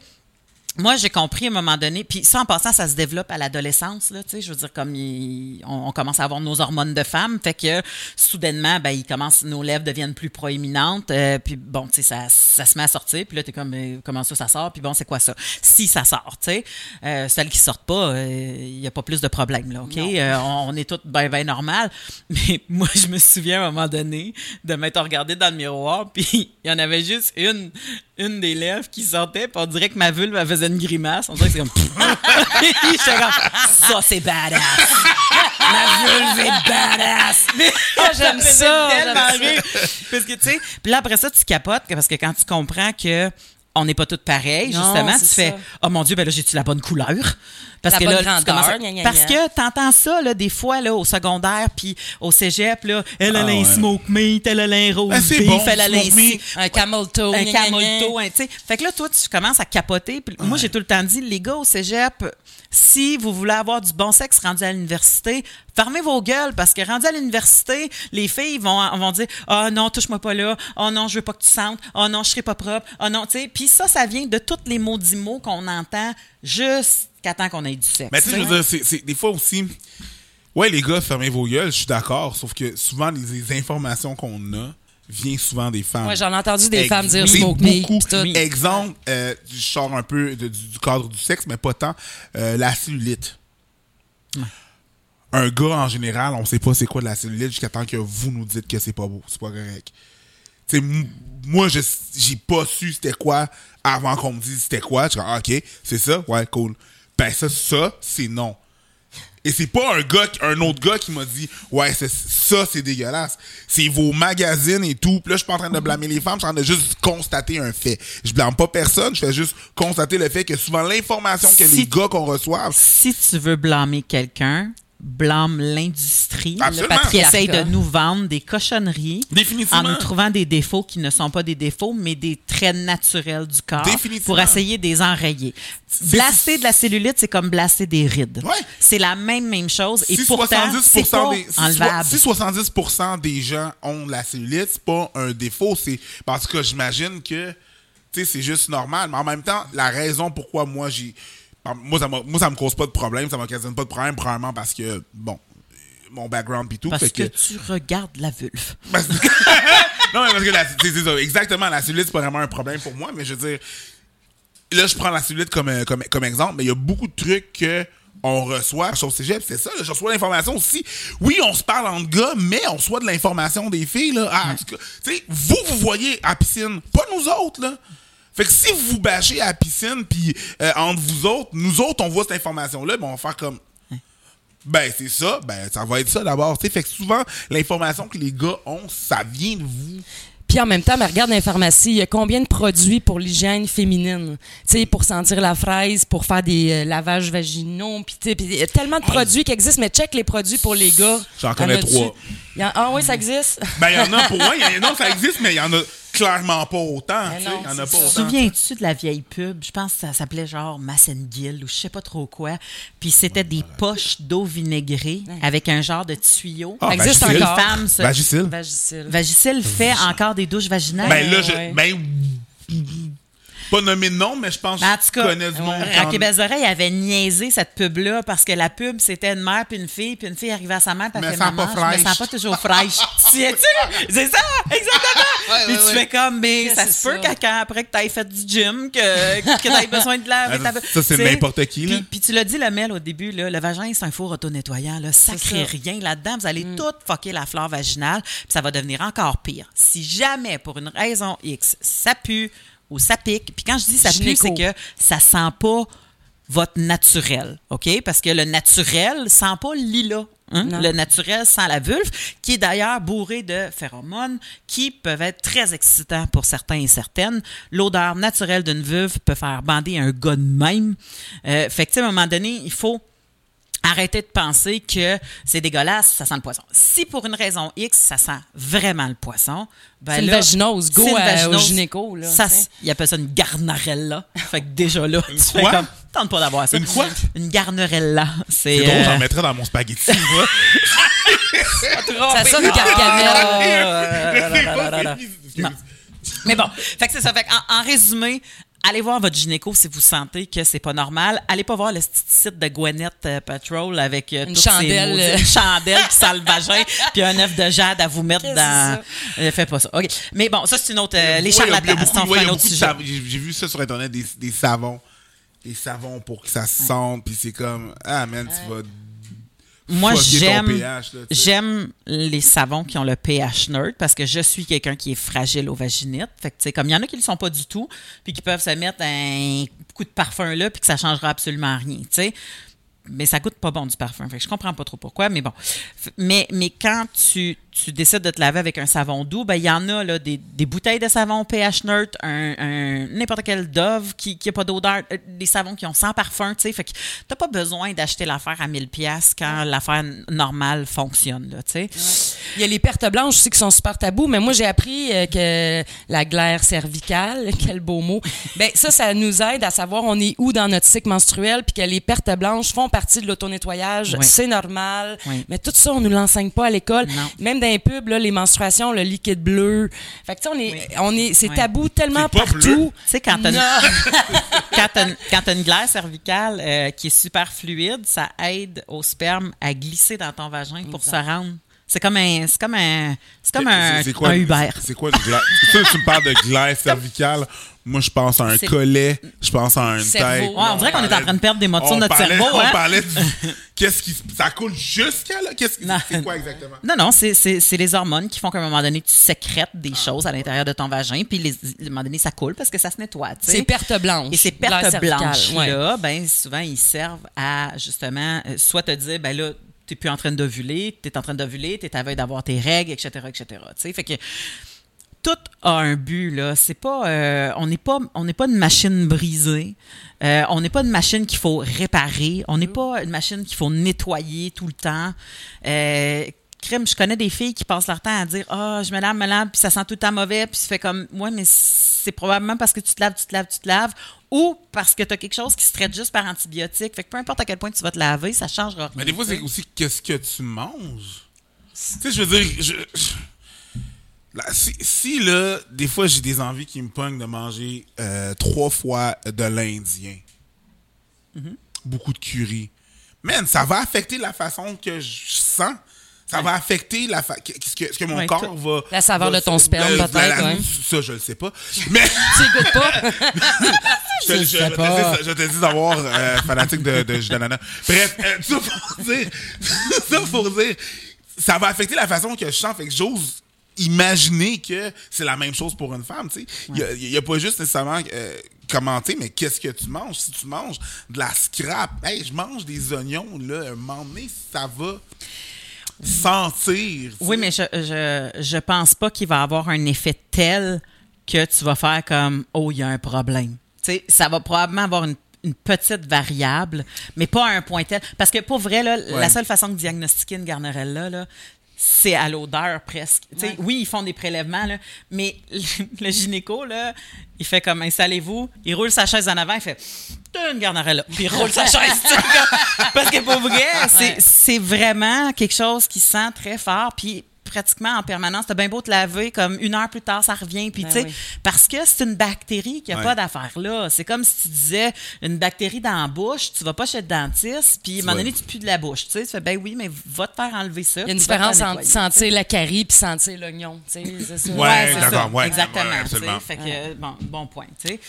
Moi, j'ai compris à un moment donné, puis ça, en passant, ça se développe à l'adolescence, là, tu sais, je veux dire, comme il- on, on commence à avoir nos hormones de femme, fait que soudainement, ben, il commence, nos lèvres deviennent plus proéminentes, euh, puis bon, tu sais, ça, ça se met à sortir, puis là, t'es comme, euh, comment ça, ça sort, puis bon, c'est quoi ça? Si ça sort, tu sais, euh, celles qui sortent pas, euh, il y a pas plus de problème, là, OK? Euh, on, on est toutes ben, ben normal, mais moi, je me souviens à un moment donné de m'être regardé dans le miroir, puis il y en avait juste une, une des lèvres qui sortait, puis on dirait que ma vulve, elle faisait une grimace. On dirait que c'est comme. J'étais comme, ça, c'est badass. Ma vulve est badass. Mais Ah, j'aime ça, tellement rire. Parce que, tu sais, puis là, après ça, tu capotes, parce que quand tu comprends que. On n'est pas toutes pareilles, Non, justement. Tu fais ça. Oh mon Dieu, ben là, j'ai-tu la bonne couleur? Parce La que bonne là, tu commences à- gna, gna, Parce gna. que t'entends ça, là, des fois, là, au secondaire, puis au cégep, là, elle a Ah, un ouais. smoke meat, elle a un rose Ben, beef, bon, elle a smoke un un camel toe. un gna, gna, camel gna. toe, hein, tu sais. Fait que là, toi, tu commences à capoter. Puis Moi, j'ai tout le temps dit, les gars au cégep, si vous voulez avoir du bon sexe rendu à l'université, fermez vos gueules parce que rendu à l'université, les filles vont, vont dire Ah non, touche-moi pas là. Oh non, je veux pas que tu sentes. Oh non, je serai pas propre. Oh non, tu sais. Puis ça, ça vient de tous les maudits mots qu'on entend jusqu'à temps qu'on ait du sexe. Mais tu sais, je veux dire, c'est- des fois aussi. Ouais, les gars, fermez vos gueules, je suis d'accord. Sauf que souvent, les, informations qu'on a viennent souvent des femmes. Ouais, j'en ai entendu des Ex- femmes dire smoke beaucoup. tout. Exemple, euh, je sors un peu de- du, cadre du sexe, mais pas tant. Euh, la cellulite. Un gars, en général, on sait pas c'est quoi de la cellulite jusqu'à temps que vous nous dites que c'est pas beau, c'est pas correct. Tu sais, m- moi, j'ai pas su c'était quoi avant qu'on me dise c'était quoi. Je comme, ah, ok, c'est ça, ouais, cool. Ben, ça, ça, c'est non. Et c'est pas un gars, un autre gars qui m'a dit ouais ça c'est dégueulasse. C'est vos magazines et tout. Puis là je suis pas en train de blâmer les femmes, je suis en train de juste constater un fait. Je blâme pas personne, je fais juste constater le fait que souvent l'information que Si- les gars qu'on reçoit, si tu veux blâmer quelqu'un, blâme l'industrie Absolument. qui essaye de nous vendre des cochonneries en nous trouvant des défauts qui ne sont pas des défauts, mais des traits naturels du corps pour essayer de les enrayer. Blaster de la cellulite, c'est comme blaster des rides. Ouais. C'est la même, même chose. Et si pourtant, 70% c'est pas des, si enlevable. si 70% des gens ont la cellulite, c'est pas un défaut, c'est parce que j'imagine que c'est juste normal, mais en même temps, la raison pourquoi moi j'ai moi ça moi ça me cause pas de problème, ça m'occasionne pas de problème probablement parce que bon mon background pis tout Parce fait que, que, tu regardes la vulve. parce que- non mais parce que la- ça exactement la cellulite c'est pas vraiment un problème pour moi mais je veux dire là, je prends la cellulite comme, euh, comme, comme exemple, mais il y a beaucoup de trucs que on reçoit sur Cégep, c'est ça, là, je reçois l'information aussi. Oui, on se parle entre gars, mais on reçoit de l'information des filles, là. Ah, en tu sais, vous, vous voyez à piscine, pas nous autres, là. Fait que si vous vous bâchez à la piscine, puis euh, entre vous autres, nous autres, on voit cette information-là, ben on va faire comme... Ben, c'est ça, ben, ça va être ça d'abord. Fait que souvent, l'information que les gars ont, ça vient de vous. Puis en même temps, mais regarde dans les pharmacies, il y a combien de produits pour l'hygiène féminine? Tu sais, pour sentir la fraise, pour faire des euh, lavages vaginaux, puis tu il y a tellement de produits qui existent, mais check les produits pour les gars. J'en connais trois. Y en- ah oui, ça existe? Ben, il y en a pour moi, il y en a, non, ça existe, mais il y en a clairement pas autant. Il en a c'est pas ça. autant. Souviens-tu de la vieille pub? Je pense que ça s'appelait genre Massengill ou je sais pas trop quoi. Puis c'était des poches d'eau vinaigrée avec un genre de tuyau. Ah, Ça existe encore. Se- Vagisil. Vagicile. Vagisil fait encore des douches vaginales. Ben là, je. ouais. Ben. Pas nommé de nom, mais je pense Ben, en que cas, connais du monde. Rocky qui en- Bezoreille avait niaisé cette pub-là parce que la pub, c'était une mère puis une fille, puis une fille arrivait à sa mère, puis elle fait maman, pas je me sens pas toujours fraîche. tu? C'est ça, exactement. puis tu fais comme, mais Que ça se peut ça? qu'à- quand- après que tu aies fait du gym, que, que tu aies besoin de laver ta ça, c'est tu n'importe qui, là. Puis, puis tu l'as dit, le Mel, au début, là, le vagin, c'est un four auto-nettoyant. Là, ça C'est crée ça. rien là-dedans. Vous allez Mm. tout fucker la flore vaginale, puis ça va devenir encore pire. Si jamais, pour une raison X, ça pue ou ça pique, puis quand je dis ça Gynéco. c'est que ça sent pas votre naturel, OK? Parce que le naturel sent pas le lilas. hein? Le naturel sent la vulve, qui est d'ailleurs bourré de phéromones qui peuvent être très excitants pour certains et certaines. L'odeur naturelle d'une vulve peut faire bander un gars de même. Euh, fait que, à un moment donné, il faut arrêter de penser que c'est dégueulasse, ça sent le poisson. Si pour une raison X, ça sent vraiment le poisson, ben C'est une vaginose. Go une à- au vaginose. gynéco, là, Ça, tu il appelle ça une garnarella. fait que déjà là, tu fais quoi? comme, tente pas d'avoir ça. Une quoi? Une garnarella. C'est C'est drôle, euh, j'en mettrais dans mon spaghetti, moi. Ça sonne gargamel. Ah, Non. Mais bon, fait que c'est ça. Fait en, en résumé, allez voir votre gynéco si vous sentez que c'est pas normal. Allez pas voir le site de Gwyneth euh, Patrol avec euh, Une toutes ces chandelle, maudites- euh. une chandelle qui sent le vagin, puis un œuf de jade à vous mettre dans. Euh, faites pas ça. OK. Mais bon, ça c'est une autre. euh, les charlatans, beaucoup- c'est un autre sujet. J'ai j'ai vu ça sur Internet, des, des savons. Des savons pour que ça sente, puis c'est comme, ah man, tu vas. Moi, j'aime j'aime les savons qui ont le pH neutre parce que je suis quelqu'un qui est fragile aux vaginites. Fait que, tu sais, comme il y en a qui ne le sont pas du tout, puis qui peuvent se mettre un coup de parfum là, puis que ça changera absolument rien, tu sais. Mais ça goûte pas bon du parfum. Fait que je comprends pas trop pourquoi, mais bon. Mais, mais quand tu, tu décides de te laver avec un savon doux, ben il y en a là, des, des bouteilles de savon pH neutre, un, n'importe quel Dove qui n'a pas d'odeur, euh, des savons qui ont sans parfum, tu sais. Fait que t'as pas besoin d'acheter l'affaire à 1000 pièces quand l'affaire normale fonctionne, là, tu sais. Il y a les pertes blanches aussi qui sont super tabous, mais moi j'ai appris euh, que la glaire cervicale, quel beau mot, ben ça, ça nous aide à savoir on est où dans notre cycle menstruel, puis que les pertes blanches font partie de l'auto-nettoyage, c'est normal. Mais tout ça, on nous l'enseigne pas à l'école. Même dans les pubs, là, les menstruations, le liquide bleu. Fait que tu sais, on est, Oui. on est, c'est Oui. tabou tellement partout. Tu sais, quand t'as une, quand t'as une glaire cervicale euh, qui est super fluide, ça aide au sperme à glisser dans ton vagin pour se rendre. C'est comme un, c'est comme un, c'est comme un, C'est- c'est quoi, un Uber. C'est quoi le glaire? Tu sais, tu me parles de glaire cervicale. Moi, je pense à un C'est- collet. Je pense à un Cerveau. tête. Ouais, on dirait qu'on est en train de perdre des motions de notre parlait- cerveau, On hein? parlait du- Qu'est-ce qui... se- Ça coule jusqu'à là? Qu'est-ce. C'est quoi exactement? Non, non, c'est, c'est, c'est les hormones qui font qu'à un moment donné, tu sécrètes des Ah. choses à l'intérieur de ton vagin, puis les, à un moment donné, ça coule parce que ça se nettoie. C'est pertes blanches. Et ces pertes blanches-là, ouais. ben, souvent, ils servent à, justement, euh, soit te dire, ben là, t'es plus en train d'ovuler, t'es en train d'ovuler, t'es à veille d'avoir tes règles, etc., etc. Tu sais, fait que tout a un but, là. C'est pas... euh, on n'est pas, on n'est pas une machine brisée. Euh, on n'est pas une machine qu'il faut réparer. On n'est pas une machine qu'il faut nettoyer tout le temps. Euh, crime, je connais des filles qui passent leur temps à dire Ah, je me lave, me lave, puis ça sent tout le temps mauvais, puis ça fait comme Ouais, mais c'est probablement parce que tu te laves, tu te laves, tu te laves, ou parce que tu as quelque chose qui se traite juste par antibiotiques. Fait que peu importe à quel point tu vas te laver, ça changera rien. Mais des fois, c'est aussi qu'est-ce que tu manges. Tu sais, je veux dire, je- je- là, si, si, là, des fois, j'ai des envies qui me pognent de manger euh, trois fois de l'Indien, Mm-hmm. beaucoup de curry, man, ça va affecter la façon que je sens. Ça va affecter la fa- que- ce, que, ce que mon Ouais, corps va. La saveur va- de ton sperme, peut-être, la- ouais. Ça, je le sais pas. Mais. Tu écoutes pas? Je, je te dis- je te dis d'avoir euh, fanatique de, de jus d'ananas. Bref, euh, ça pour dire, ça pour dire, ça va affecter la façon que je sens. Fait que j'ose imaginer que c'est la même chose pour une femme. tu sais. Il n'y a, pas juste nécessairement euh, commenter, mais qu'est-ce que tu manges? Si tu manges de la scrap, hey, je mange des oignons, là, un moment donné, ça va sentir. tu Oui, mais je, je, je pense pas qu'il va avoir un effet tel que tu vas faire comme Oh, il y a un problème. Tu sais, ça va probablement avoir une, une petite variable, mais pas à un point tel. Parce que pour vrai, là, la seule façon de diagnostiquer une garnerella, là, c'est à l'odeur presque. Ouais. Oui, ils font des prélèvements, là, mais le, gynéco, là, il fait comme installez-vous, il roule sa chaise en avant, il fait une garnarelle là, puis il roule sa chaise. parce que pour vrai, c'est- c'est vraiment quelque chose qui sent très fort, puis pratiquement en permanence. T'as bien beau te laver, comme une heure plus tard, ça revient. Puis, Ben tu sais, oui. parce que c'est une bactérie qui n'a Ouais. pas d'affaire là. C'est comme si tu disais une bactérie dans la bouche, tu vas pas chez le dentiste, puis à un moment donné, tu pues de la bouche. Tu sais, tu fais, ben oui, mais va te faire enlever ça. Il y a une différence entre sentir la carie puis sentir l'oignon. c'est d'accord, ouais. Exactement. Ouais, tu sais. absolument. Fait que, bon, bon point. tu sais.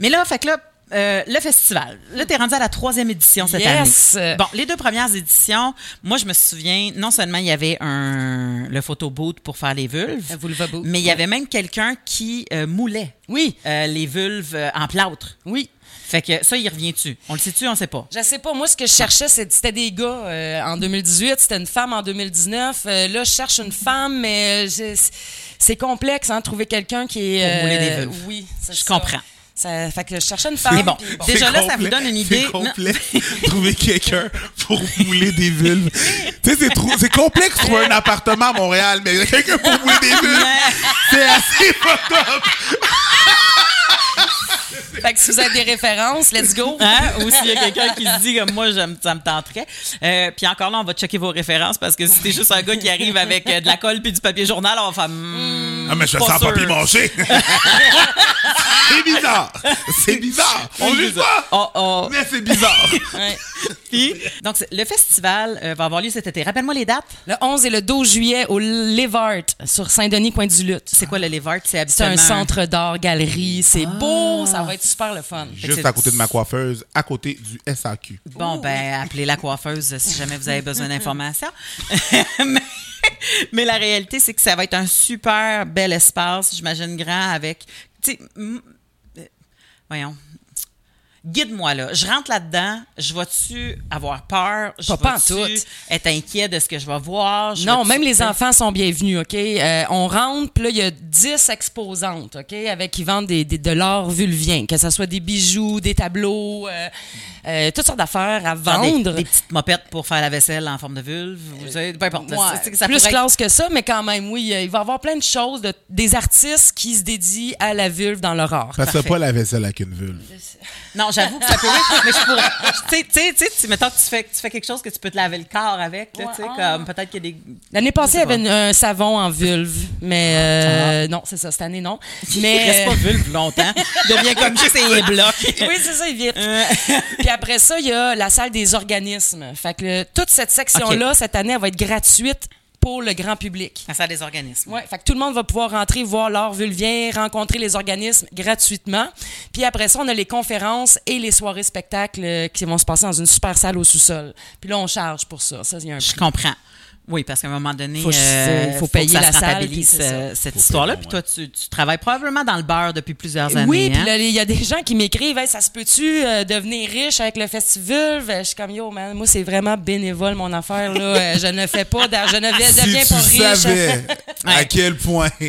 Mais là, fait que là, euh, le festival. Là, t'es rendu à la troisième édition cette Yes. année. Bon, les deux premières éditions, moi, je me souviens, non seulement il y avait un, le photo booth pour faire les vulves, vulva booth. mais il y avait même quelqu'un qui euh, moulait Oui, euh, les vulves euh, en plâtre. oui. Fait que ça, il revient-tu? On le sait-tu? On sait pas? Je sais pas. Moi, ce que je cherchais, c'était des gars euh, en 2018. C'était une femme en 2019. Euh, là, je cherche une femme, mais c'est complexe, hein, trouver quelqu'un qui est. Pour mouler des vulves. Oui, Je ça. comprends. Ça, fait que je cherchais une femme. Mais bon, Déjà là, ça vous donne une idée. C'est complet. Trouver quelqu'un pour mouler des vulves. tu sais, c'est trop- c'est complexe de trouver un appartement à Montréal, mais il y a quelqu'un pour mouler des vulves. C'est assez fucked up. Fait que si vous avez des références, let's go. Hein? Ou s'il y a quelqu'un qui se dit comme moi, ça me tenterait. Euh, puis encore là, on va checker vos références parce que si t'es juste un gars qui arrive avec euh, de la colle puis du papier journal, on va faire. hmm, Ah, mais je pas sens sûr. papier mâché. c'est bizarre. C'est bizarre. On juge pas. Oh, oh. Mais c'est bizarre. Ouais. Puis, donc, le festival euh, va avoir lieu cet été. Rappelle-moi les dates. Le 11 et le 12 juillet au Levart sur Saint-Denis, coin du Lutte. C'est quoi le Levert? C'est un centre d'art, galerie. C'est beau. Ça va être super le fun. Juste à côté de ma coiffeuse, à côté du SAQ. Bon, ben, appelez la coiffeuse si jamais vous avez besoin d'informations. mais, mais la réalité, c'est que ça va être un super bel espace, j'imagine grand, avec. Euh, voyons. Guide-moi là. Je rentre là-dedans. Je vais-tu avoir peur? Je Pas- pas en tout. être inquiet de ce que je vais voir? Je Non, même les enfants sont bienvenus, OK? Euh, on rentre, puis là, il y a 10 exposantes, OK? Avec qui vendent des, des- de l'art vulvien, que ce soit des bijoux, des tableaux, euh, euh, toutes sortes d'affaires à Genre des- vendre. Des, petites mopettes pour faire la vaisselle en forme de vulve. Vous savez, peu importe. Ouais, Ça, c'est que ça plus pourrait classe que ça, mais quand même, oui, il va y avoir plein de choses, de- des artistes qui se dédient à la vulve dans leur art. Parce que pas la vaisselle avec une vulve. Non, j'avoue que ça peut être, mais je pourrais. Tu sais, tu sais, tu sais, tu- mettons que tu fais, tu fais quelque chose que tu peux te laver le corps avec, tu sais, ah. comme peut-être qu'il y a des. L'année passée, il y avait une- un savon en vulve, mais euh, non, c'est ça, cette année, non. Mais, Ah. Reste pas vulve longtemps. Devient comme juste un bloc. oui, c'est ça, il vient. Puis après ça, il y a la salle des organismes. Fait que le- toute cette section-là, cette année, elle va être gratuite pour le grand public. Ça sert des organismes. Ouais, fait que tout le monde va pouvoir rentrer, voir l'art vulvien, rencontrer les organismes gratuitement. Puis après ça, on a les conférences et les soirées spectacles euh, qui vont se passer dans une super salle au sous-sol. Puis là, on charge pour ça. Ça, il y a un Je prix. comprends. Oui, parce qu'à un moment donné, Faut- euh, faut payer que ça la salle, puis euh, cette Faut histoire-là. Puis toi, tu, tu travailles probablement dans le beurre depuis plusieurs années. Oui, puis hein? là, il y a des gens qui m'écrivent Hey, ça se peut-tu euh, devenir riche avec le festival Je suis comme yo man, moi c'est vraiment bénévole mon affaire là, je ne fais pas je ne deviens Si pas riche. savais à quel point?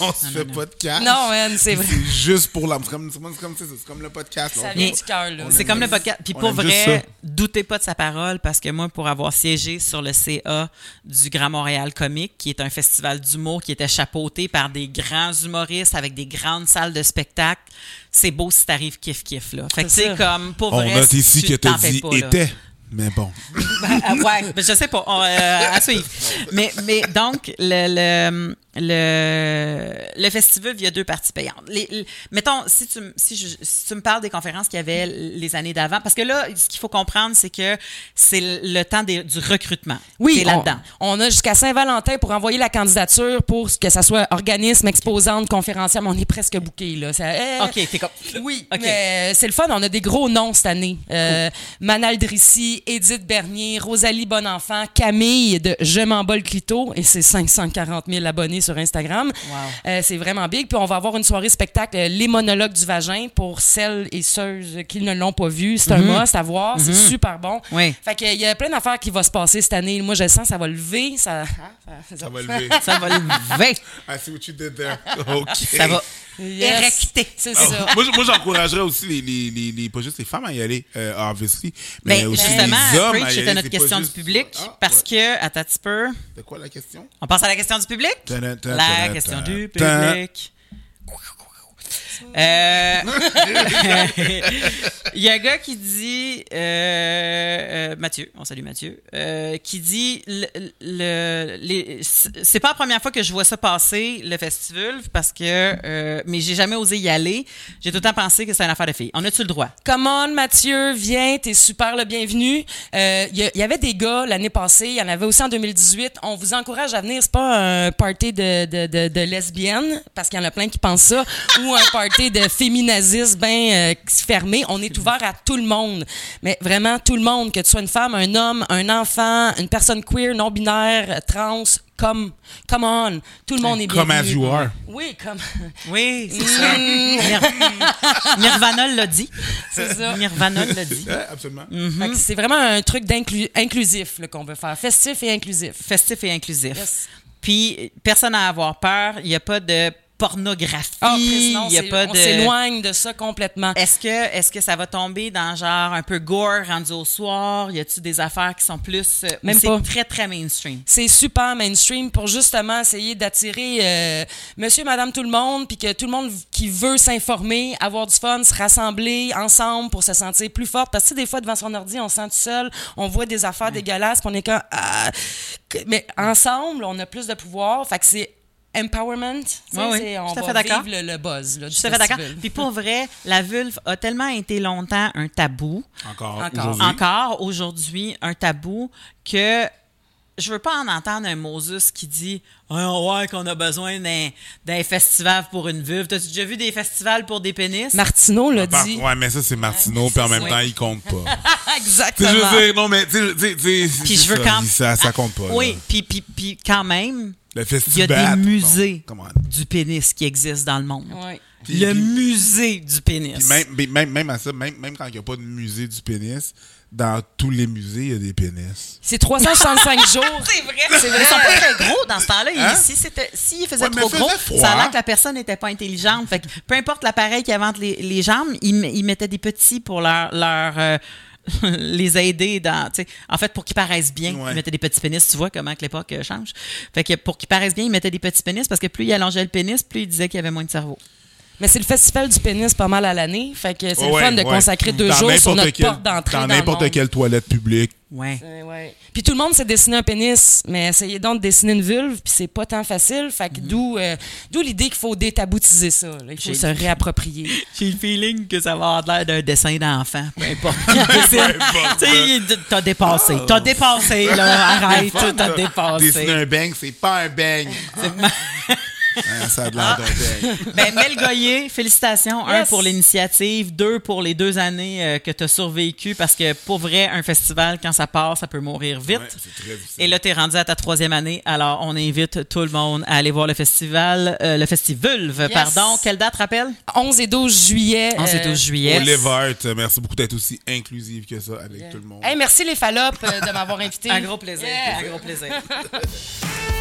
On se fait pas de cash. Non, man, c'est vrai. C'est juste pour l'âme. C'est comme, le podcast. Ça On- vient du cœur là. C'est comme le podcast. Puis on pour vrai, doutez pas de sa parole parce que moi, pour avoir siégé sur le CA du Grand Montréal Comique, qui est un festival d'humour qui était chapeauté par des grands humoristes avec des grandes salles de spectacle, c'est beau si t'arrives kiff-kiff, là. Fait que C'est comme, pour On vrai, note si ici que fais dit était. Mais bon. Ah, ouais, ben, je sais pas. On, euh, à suivre. Mais, mais donc, le, le, le, le festival, il y a deux parties payantes. Les, les- mettons, si tu, si, je- si tu me parles des conférences qu'il y avait les années d'avant, parce que là, ce qu'il faut comprendre, c'est que c'est le, temps des- du recrutement. Oui, là-dedans. On, on a jusqu'à Saint-Valentin pour envoyer la candidature pour que ça soit organisme, exposante, conférencière, mais on est presque booké là. Ça- eh, OK, t'es comme... Oui, OK. mais c'est le fun. On a des gros noms cette année. Euh, Manal Drissi, Edith Bernier, Rosalie Bonenfant, Camille de Je m'emballe Clito et c'est 540 000 abonnés sur Instagram. Wow. Euh, c'est vraiment big. Puis on va avoir une soirée spectacle euh, Les monologues du vagin pour celles et ceux qui ne l'ont pas vu. C'est un must à voir. C'est super bon. Oui. Fait qu'il y a plein d'affaires qui vont se passer cette année. Moi, je sens ça va lever. Ça, Ça va lever. Ça va lever. I see what you did there. OK. Ça va Yes. érecté. C'est Ah, ça. moi, j'encouragerais aussi les, les, les, les- pas juste les femmes à y aller, euh, obviously, mais Ben, aussi justement, les hommes Preach, c'était notre question du public. Ah, parce ouais. que, attends un petit peu. C'est quoi la question? On passe à la question du public? La question du public. Euh, Il y a un gars qui dit, euh, euh, Mathieu, on salue Mathieu, euh, qui dit, le, le- les- c'est pas la première fois que je vois ça passer, le festival, parce que, euh, mais j'ai jamais osé y aller. J'ai tout le temps pensé que c'est une affaire de filles. On a-tu le droit? Come on, Mathieu, viens, t'es super le bienvenu. Euh, Il y, avait des gars l'année passée, il y en avait aussi en 2018. On vous encourage à venir. C'est pas un party de, de, de, de lesbiennes, parce qu'il y en a plein qui pensent ça, ou un party de féminazistes bien fermé. On est ouvert à tout le monde. Mais vraiment, tout le monde, que tu sois une femme, un homme, un enfant, une personne queer, non-binaire, trans, comme, come on. Tout le monde est Come bienvenu. as you are. Oui, comme. Oui, c'est ça. Nir- Nirvana l'a dit. C'est ça. Nirvana l'a dit. Absolument. Fait que C'est vraiment un truc d'inclus- inclusif là, qu'on veut faire. Festif et inclusif. festif et inclusif. Yes. Puis, personne à avoir peur. Il n'y a pas de pornographie. Ah, Chris, non, il y a c'est- pas on de. s'éloigne de ça complètement. Est-ce que, est que ça va tomber dans genre un peu gore rendu au soir? Y a-tu des affaires qui sont plus. euh, Même c'est pas. très, très mainstream? C'est super mainstream pour justement essayer d'attirer euh, monsieur, madame, tout le monde, puis que tout le monde qui veut s'informer, avoir du fun, se rassembler ensemble pour se sentir plus forte. Parce que des fois, devant son ordi, on se sent tout seul, on voit des affaires dégueulasses, puis on est comme... ah, mais ensemble, on a plus de pouvoir. Fait que c'est empowerment. Ouais, oui, on tout à va fait d'accord. vivre le, le buzz là, Je du suis tout à fait d'accord. festival. Puis pour vrai, la vulve a tellement été longtemps un tabou. Encore, Encore. aujourd'hui. encore aujourd'hui un tabou que je veux pas en entendre un Moses qui dit ah ouais qu'on a besoin d'un d'un festival pour une vulve. T'as-tu déjà vu des festivals pour des pénis? Martineau l'a Par- dit. Ouais, mais ça, c'est Martineau, puis en même Oui. temps, il compte pas. Exactement. je veux dire, non, mais, tu sais, je veux ça, quand Ça, ça compte pas. Oui, puis, puis, puis quand même, Le il y a festival. des musées Bon, du pénis qui existent dans le monde. Ouais. Puis- le puis- musée du pénis. Même, même, même à ça, même, même quand il n'y a pas de musée du pénis, dans tous les musées, il y a des pénis. C'est 365 jours. C'est vrai. C'est vrai. Ils sont pas très gros dans ce temps-là. Il- Hein? Si c'était, s'il faisait Ouais, mais trop faisait gros, froid. ça a l'air que la personne n'était pas intelligente. Fait que peu importe l'appareil qui avait entre les, les jambes, ils, mettaient des petits pour leur, leur euh, les aider dans, tu sais, en fait, pour qu'ils paraissent bien, Ouais. ils mettaient des petits pénis. Tu vois comment que l'époque euh, change. Fait que pour qu'ils paraissent bien, ils mettaient des petits pénis parce que plus ils allongeaient le pénis, plus ils disaient qu'il y avait moins de cerveau. Mais c'est le festival du pénis pas mal à l'année. Fait que c'est Ouais, le fun de ouais. consacrer deux Dans jours sur n'importe notre quel- porte d'entrée. Dans n'importe quelle toilette publique. Ouais. Puis tout le monde s'est dessiné un pénis, mais essayez donc de dessiner une vulve, puis c'est pas tant facile. Fait que d'où, euh, d'où l'idée qu'il faut détaboutiser ça. là. Il faut se réapproprier. J'ai le feeling que ça va avoir l'air d'un dessin d'enfant, peu importe. Tu t'as dépassé. T'as dépassé, là. Arrête, t'as là. Dessiner dépassé. un bang, c'est pas un bang. Hein, ça a de l'air d'un bang. Ben, Mel Goyer, félicitations. Un pour l'initiative, deux pour les deux années euh, que t'as survécu, parce que pour vrai, un festival, quand ça part, ça peut mourir vite. Ouais, c'est très. Et là, t'es rendu à ta troisième année, alors on invite tout le monde à aller voir le festival, euh, le Festivulve, Yes. pardon. Quelle date, rappelle? 11 et 12 juillet. 11 et 12 juillet. Olive Hart, merci beaucoup d'être aussi inclusive que ça avec tout le monde. Hey, merci les Fallopes euh, de m'avoir invité. Un gros plaisir. Yeah. Un gros plaisir.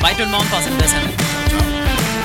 Bye tout le monde, passez une belle semaine.